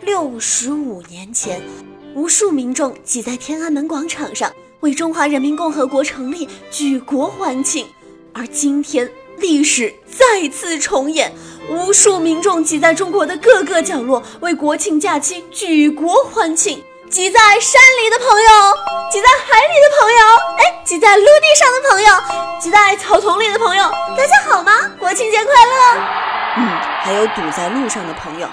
六十五年前，无数民众挤在天安门广场上，为中华人民共和国成立举国欢庆。而今天，历史再次重演，无数民众挤在中国的各个角落，为国庆假期举国欢庆。挤在山里的朋友，挤在海里的朋友，哎，挤在陆地上的朋友，挤在草丛里的朋友，大家好吗？国庆节快乐！嗯，还有堵在路上的朋友。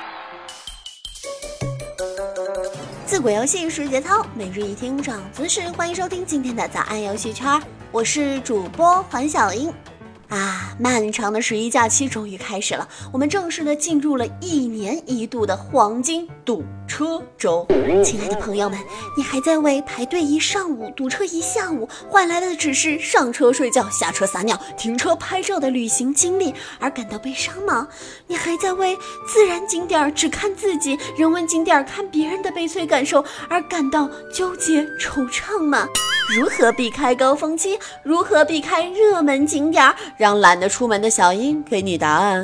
自古游戏是节操，每日一听涨姿势，欢迎收听今天的早安游戏圈，我是主播黄小英。啊，漫长的十一假期终于开始了，我们正式的进入了一年一度的黄金堵车周。亲爱的朋友们，你还在为排队一上午、堵车一下午换来的只是上车睡觉、下车撒尿、停车拍照的旅行经历而感到悲伤吗？你还在为自然景点只看自己、人文景点看别人的悲催感受而感到纠结惆怅吗？如何避开高峰期？如何避开热门景点？让懒得出门的小英给你答案。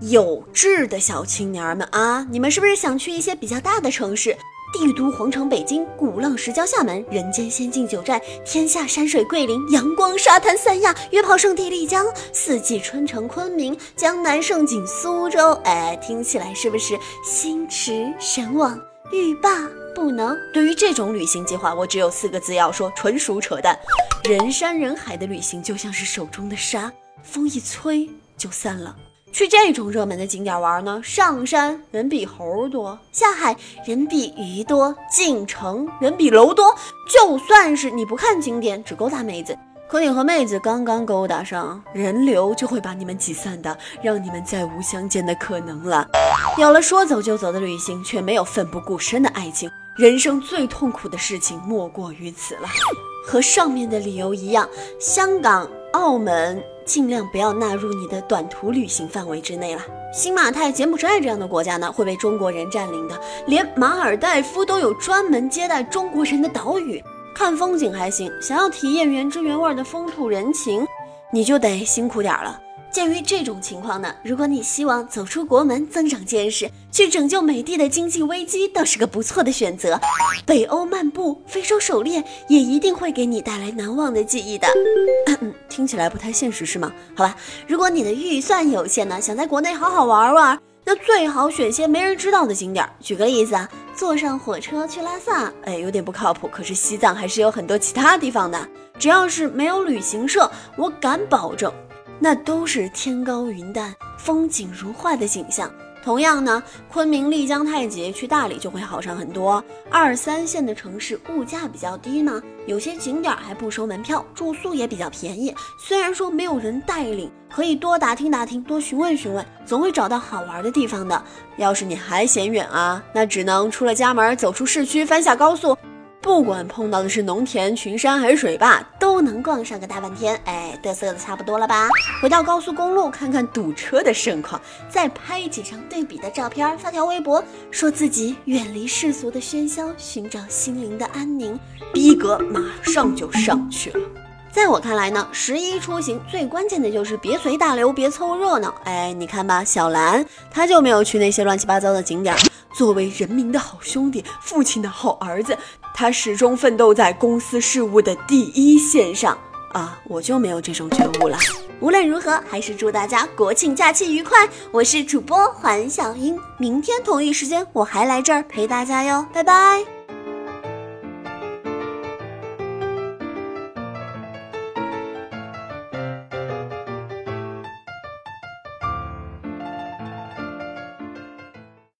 有志的小青年们啊，你们是不是想去一些比较大的城市？帝都皇城北京，鼓浪石礁厦门，人间仙境九寨，天下山水桂林，阳光沙滩三亚，约炮圣地丽江，四季春城昆明，江南胜景苏州。哎，听起来是不是心驰神往？欲罢不能。对于这种旅行计划，我只有四个字要说：纯属扯淡。人山人海的旅行就像是手中的沙，风一吹就散了。去这种热门的景点玩呢，上山人比猴多，下海人比鱼多，进城人比楼多。就算是你不看景点，只勾搭妹子。可你和妹子刚刚勾搭上，人流就会把你们挤散的，让你们再无相见的可能了。有了说走就走的旅行，却没有奋不顾身的爱情，人生最痛苦的事情莫过于此了。和上面的理由一样，香港、澳门尽量不要纳入你的短途旅行范围之内了。新马泰、柬埔寨这样的国家呢，会被中国人占领的，连马尔代夫都有专门接待中国人的岛屿。看风景还行，想要体验原汁原味的风土人情，你就得辛苦点了。鉴于这种情况呢，如果你希望走出国门，增长见识，去拯救美帝的经济危机，倒是个不错的选择。北欧漫步，非洲狩猎，也一定会给你带来难忘的记忆的。听起来不太现实，是吗？好吧，如果你的预算有限呢，想在国内好好玩玩，那最好选些没人知道的景点。举个例子啊。坐上火车去拉萨，哎，有点不靠谱。可是西藏还是有很多其他地方的，只要是没有旅行社，我敢保证，那都是天高云淡、风景如画的景象。同样呢，昆明、丽江、太极去大理就会好上很多。二三线的城市物价比较低呢，有些景点还不收门票，住宿也比较便宜。虽然说没有人带领，可以多打听打听，多询问询问，总会找到好玩的地方的。要是你还嫌远啊，那只能出了家门，走出市区，翻下高速。不管碰到的是农田、群山还是水坝，都能逛上个大半天。哎，嘚瑟的差不多了吧？回到高速公路，看看堵车的盛况，再拍几张对比的照片，发条微博，说自己远离世俗的喧嚣，寻找心灵的安宁，逼格马上就上去了。在我看来呢，十一出行最关键的就是别随大流，别凑热闹。哎，你看吧，小兰她就没有去那些乱七八糟的景点。作为人民的好兄弟，父亲的好儿子，他始终奋斗在公司事务的第一线上啊！我就没有这种觉悟了。无论如何，还是祝大家国庆假期愉快。我是主播环小英，明天同一时间我还来这儿陪大家哟，拜拜。